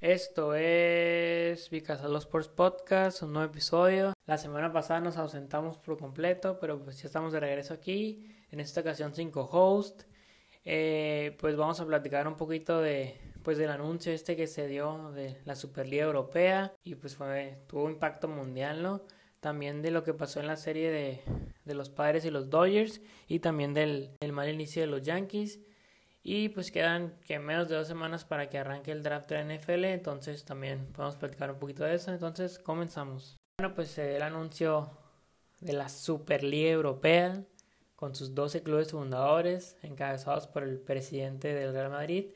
Esto es Vicasalo Sports Podcast, un nuevo episodio. La semana pasada nos ausentamos por completo, pero pues ya estamos de regreso aquí. En esta ocasión sin co-host. Eh, pues vamos a platicar un poquito de pues del anuncio este que se dio de la Superliga Europea y pues fue tuvo impacto mundial. También de lo que pasó en la serie de, de los Padres y los Dodgers y también del, del mal inicio de los Yankees. Y pues quedan que menos de dos semanas para que arranque el draft de la NFL, entonces también podemos platicar un poquito de eso. Entonces comenzamos. Bueno, pues el anuncio de la Superliga Europea con sus 12 clubes fundadores, encabezados por el presidente del Real Madrid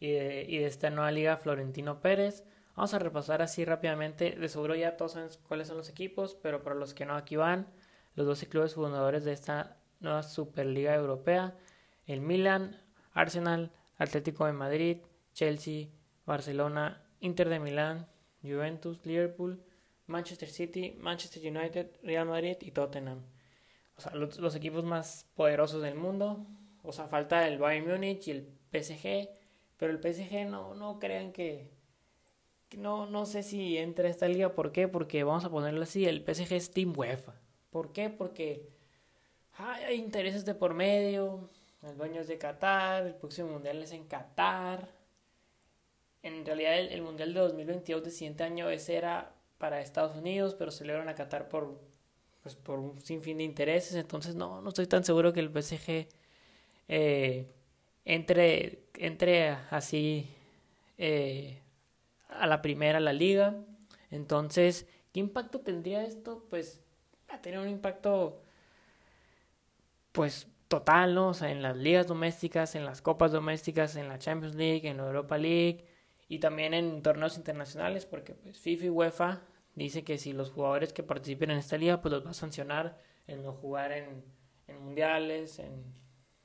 y de, y de esta nueva liga, Florentino Pérez. Vamos a repasar así rápidamente. De seguro ya todos saben cuáles son los equipos, pero para los que no, aquí van los 12 clubes fundadores de esta nueva Superliga Europea. El Milan, Arsenal, Atlético de Madrid, Chelsea, Barcelona, Inter de Milán, Juventus, Liverpool, Manchester City, Manchester United, Real Madrid y Tottenham. O sea, los, equipos más poderosos del mundo. O sea, falta el Bayern Múnich y el PSG. Pero el PSG no, no crean que, no, no sé si entra esta liga. ¿Por qué? Porque vamos a ponerlo así, el PSG es Team UEFA. ¿Por qué? Porque ay, hay intereses de por medio el dueño es de Qatar, el próximo mundial es en Qatar. En realidad el, el mundial de 2022 de siguiente año ese era para Estados Unidos, pero se celebran a Qatar por, pues, por un sinfín de intereses. Entonces no, no estoy tan seguro que el PSG eh, entre, entre así eh, a la primera, a la liga. Entonces, ¿qué impacto tendría esto? Pues va a tener un impacto pues total, ¿no? O sea, en las ligas domésticas, en las copas domésticas, en la Champions League, en la Europa League y también en torneos internacionales, porque pues FIFA y UEFA dice que si los jugadores que participen en esta liga, pues los va a sancionar en no jugar en, en mundiales, en,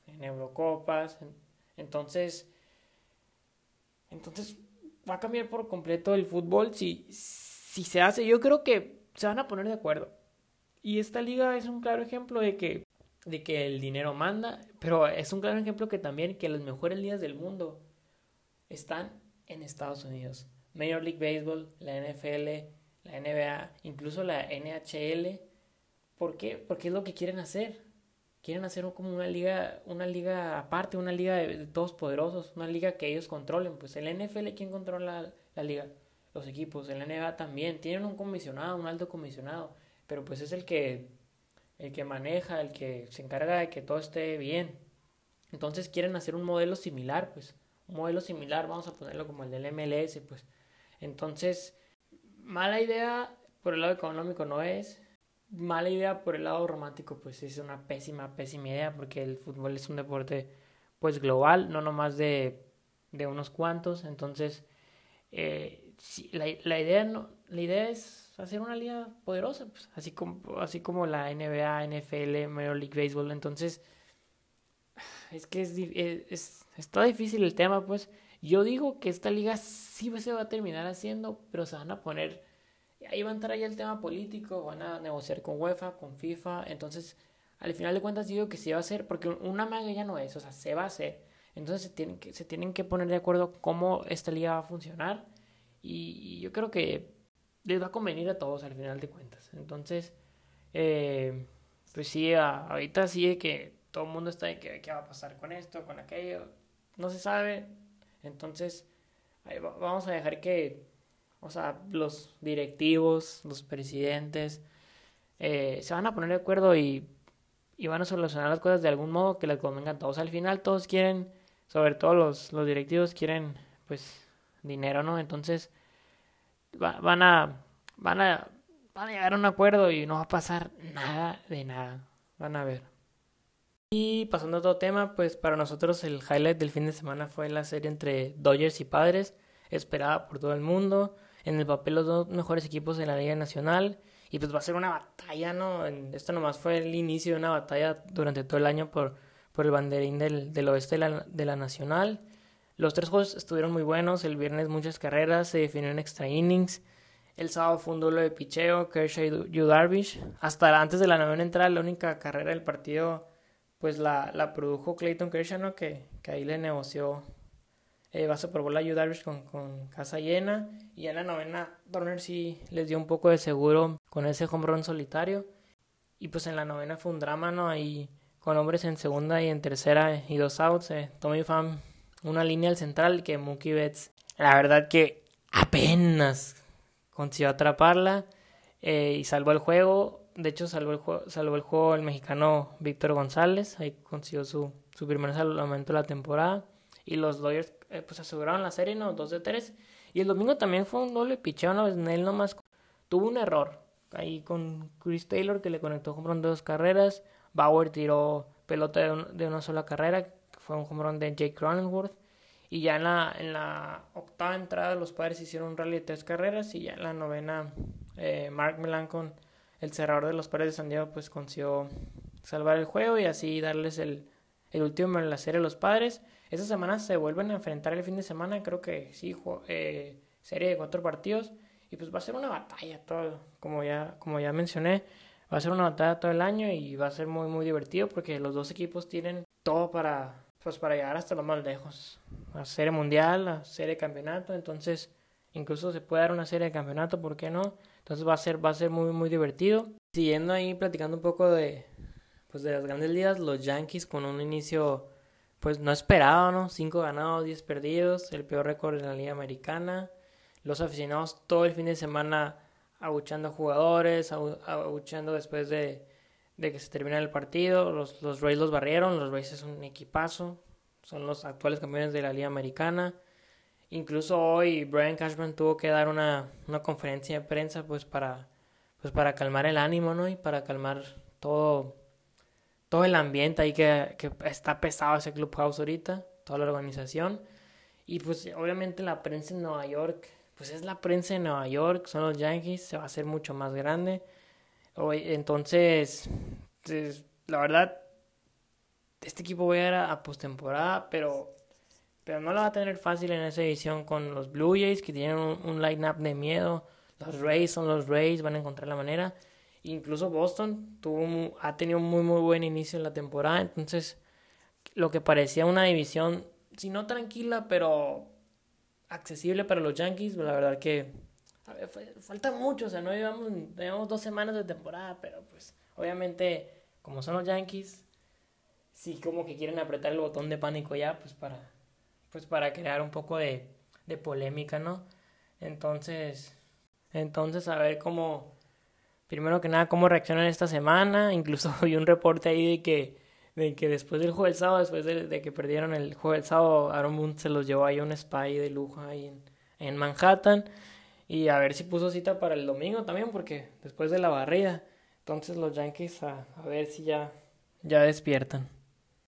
en Eurocopas. En, entonces, entonces va a cambiar por completo el fútbol si, si se hace. Yo creo que se van a poner de acuerdo. Y esta liga es un claro ejemplo de que de que el dinero manda, pero es un claro ejemplo que también que las mejores ligas del mundo están en Estados Unidos. Major League Baseball, la NFL, la NBA, incluso la NHL. ¿Por qué? Porque es lo que quieren hacer. Quieren hacer como una liga, una liga aparte, una liga de, todos poderosos, una liga que ellos controlen. Pues el NFL, ¿quién controla la, la liga? Los equipos. El NBA también. Tienen un comisionado, un alto comisionado. Pero pues es el que el que maneja, el que se encarga de que todo esté bien. Entonces quieren hacer un modelo similar, pues, un modelo similar, vamos a ponerlo como el del MLS, pues. Entonces, mala idea por el lado económico no es, mala idea por el lado romántico, pues es una pésima, pésima idea, porque el fútbol es un deporte, pues, global, no nomás de, de unos cuantos, entonces, eh, si, la, la, idea no, la idea es hacer una liga poderosa, pues, así como, así como la NBA, NFL, Major League Baseball. Entonces, es que es, es, está difícil el tema, pues. Yo digo que esta liga sí se va a terminar haciendo, pero se van a poner, ahí va a entrar ya el tema político, van a negociar con UEFA, con FIFA, entonces, al final de cuentas digo que sí va a hacer, porque una maga ya no es, o sea, se va a hacer. Entonces se tienen que, se tienen que poner de acuerdo cómo esta liga va a funcionar. Y yo creo que les va a convenir a todos al final de cuentas. Entonces, eh, pues sí, ahorita sí que todo el mundo está de que qué va a pasar con esto, con aquello, no se sabe. Entonces, vamos a dejar que, o sea, los directivos, los presidentes, eh, se van a poner de acuerdo y, y, van a solucionar las cosas de algún modo que les convenga a todos. Al final todos quieren, sobre todo los, los directivos quieren, pues, dinero, ¿no? Entonces, van a van a van a llegar a un acuerdo y no va a pasar nada de nada. Van a ver. Y pasando a otro tema, pues para nosotros el highlight del fin de semana fue la serie entre Dodgers y Padres, esperada por todo el mundo. En el papel los dos mejores equipos de la Liga Nacional. Y pues va a ser una batalla, ¿no? Esto nomás fue el inicio de una batalla durante todo el año por, por el banderín del, del oeste de la, de la Nacional. Los tres juegos estuvieron muy buenos. El viernes muchas carreras, se definió en extra innings. El sábado fue un duelo de picheo, Kershaw y Yu Darvish. Hasta antes de la novena entrada, la única carrera del partido, pues la, la produjo Clayton Kershaw, ¿no? que, que ahí le negoció eh, va a Super Bowl a Darvish con, con casa llena. Y en la novena, Turner sí les dio un poco de seguro con ese home run solitario. Y pues en la novena fue un drama, ¿no? Ahí con hombres en segunda y en tercera y dos outs. Eh. Tommy Pham, una línea al central que Mookie Betts, la verdad que apenas consiguió atraparla eh, y salvó el juego. De hecho, salvó el, juego, salvó el juego el mexicano Víctor González. Ahí consiguió su, su primer salvamento de la temporada. Y los Dodgers eh, pues aseguraron la serie, ¿no? 2 de 3. Y el domingo también fue un doble picheo, ¿no? Él nomás tuvo un error. Ahí con Chris Taylor que le conectó con dos carreras. Bauer tiró pelota de, una sola carrera. Fue un home de Jake Cronenworth. Y ya en la, en la octava entrada los padres hicieron un rally de tres carreras. Y ya en la novena eh, Mark Melancon, el cerrador de los padres de San Diego, pues consiguió salvar el juego y así darles el, el último en la serie a los padres. Esta semana se vuelven a enfrentar el fin de semana. Creo que sí, eh, serie de cuatro partidos. Y pues va a ser una batalla todo, como ya, como ya mencioné, va a ser una batalla todo el año y va a ser muy muy divertido porque los dos equipos tienen todo para pues para llegar hasta lo más lejos. La serie mundial, la serie de campeonato, entonces incluso se puede dar una serie de campeonato, ¿por qué no? Entonces va a ser va a ser muy muy divertido. Siguiendo ahí platicando un poco de pues de las grandes ligas, los Yankees con un inicio pues no esperado, ¿no? 5 ganados, 10 perdidos, el peor récord en la liga americana los aficionados todo el fin de semana abuchando jugadores, abuchando después de, que se termina el partido. Los, los Rays los barrieron, los Rays es un equipazo, son los actuales campeones de la Liga Americana. Incluso hoy Brian Cashman tuvo que dar una, conferencia de prensa pues para, pues para calmar el ánimo, ¿no? Y para calmar todo, todo el ambiente ahí que, que está pesado ese clubhouse ahorita, toda la organización. Y pues obviamente la prensa en Nueva York pues es la prensa de Nueva York, son los Yankees, se va a hacer mucho más grande. Entonces, pues, la verdad, este equipo va a ir a, postemporada, pero, pero no lo va a tener fácil en esa edición con los Blue Jays, que tienen un, line-up de miedo. Los Rays son los Rays, van a encontrar la manera. Incluso Boston tuvo, ha tenido un muy, muy buen inicio en la temporada. Entonces, lo que parecía una división, si no tranquila, pero accesible para los Yankees, la verdad que falta mucho, o sea, no llevamos, llevamos dos semanas de temporada, pero pues obviamente como son los Yankees, sí como que quieren apretar el botón de pánico ya, pues para, pues para crear un poco de, de polémica, ¿no? Entonces, entonces a ver cómo, primero que nada, cómo reaccionan esta semana, incluso vi un reporte ahí de que de que después del juego del sábado, después de, que perdieron el juego del sábado, Aaron Boone se los llevó ahí a un spy de lujo ahí en, Manhattan. Y a ver si puso cita para el domingo también, porque después de la barrida. Entonces los Yankees a, a ver si ya, ya despiertan.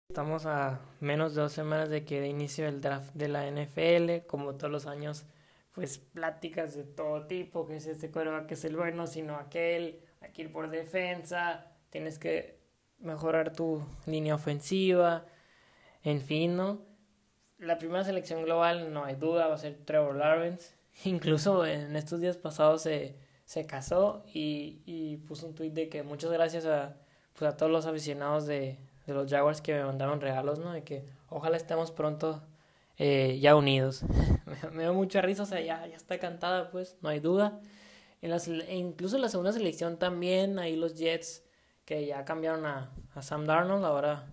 Estamos a menos de dos semanas de que de inicio el draft de la NFL, como todos los años, pues pláticas de todo tipo, que es este que es el bueno, sino aquel, aquí por defensa, tienes que mejorar tu línea ofensiva, en fin, ¿no? La primera selección global, no hay duda, va a ser Trevor Lawrence. Incluso en estos días pasados se, se casó y, y puso un tweet de que muchas gracias a, pues a todos los aficionados de, de los Jaguars que me mandaron regalos, ¿no? De que ojalá estemos pronto eh, ya unidos. me, dio mucha risa, o sea, ya, ya está cantada, pues, no hay duda. En las, incluso en la segunda selección también, ahí los Jets que ya cambiaron a, a Sam Darnold, ahora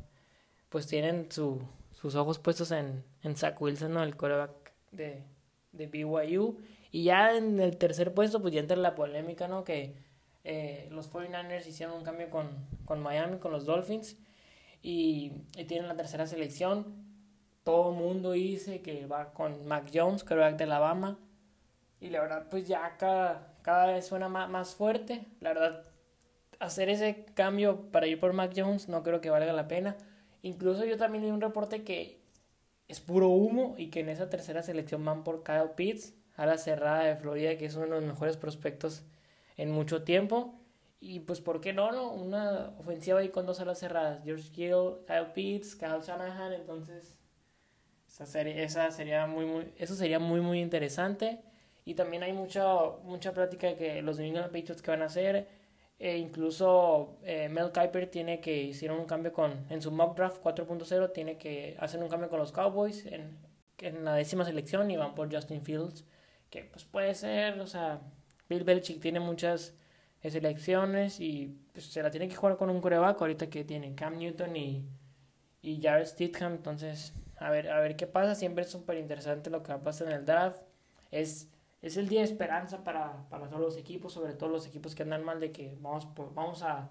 pues tienen su, sus ojos puestos en, en Zach Wilson, ¿no? el quarterback de, de BYU. Y ya en el tercer puesto, pues ya entra la polémica, ¿no? Que eh, los 49ers hicieron un cambio con, con Miami, con los Dolphins, y, y tienen la tercera selección. Todo mundo dice que va con Mac Jones, quarterback de Alabama. Y la verdad, pues ya cada, cada vez suena más, más fuerte. La verdad, hacer ese cambio para ir por Mac Jones no creo que valga la pena. Incluso yo también leí un reporte que es puro humo y que en esa tercera selección van por Kyle Pitts, a la cerrada de Florida, que es uno de los mejores prospectos en mucho tiempo. Y pues, ¿por qué no? no? Una ofensiva ahí con dos alas cerradas. George Gill, Kyle Pitts, Kyle Shanahan. Entonces, esa, serie, esa sería muy, muy, eso sería muy, muy interesante. Y también hay mucha, mucha plática de que los New England Patriots que van a hacer e incluso eh, Mel Kiper tiene que hicieron un cambio con en su mock draft 4.0 tiene que hacer un cambio con los Cowboys en, en la décima selección y van por Justin Fields, que pues puede ser, o sea, Bill Belichick tiene muchas selecciones y pues, se la tiene que jugar con un coreback ahorita que tiene Cam Newton y, y Jared Stidham, entonces a ver, a ver qué pasa, siempre es súper interesante lo que va a pasar en el draft, es, es el día de esperanza para, para todos los equipos, sobre todo los equipos que andan mal de que vamos, vamos a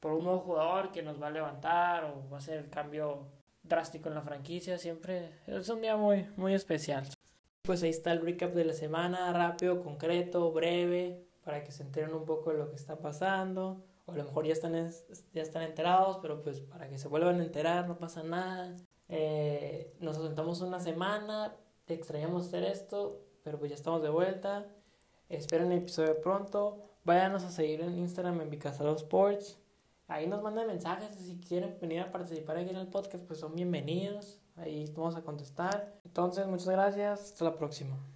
por un nuevo jugador que nos va a levantar o va a ser el cambio drástico en la franquicia, siempre es un día muy, muy especial. Pues ahí está el recap de la semana, rápido, concreto, breve, para que se enteren un poco de lo que está pasando. O a lo mejor ya están, ya están enterados, pero pues para que se vuelvan a enterar, no pasa nada. Eh, nos ausentamos una semana, extrañamos hacer esto, pero pues ya estamos de vuelta. Esperen el episodio pronto. Váyanos a seguir en Instagram en Bicasado Sports. Ahí nos mandan mensajes. Si quieren venir a participar aquí en el podcast, pues son bienvenidos. Ahí vamos a contestar. Entonces, muchas gracias. Hasta la próxima.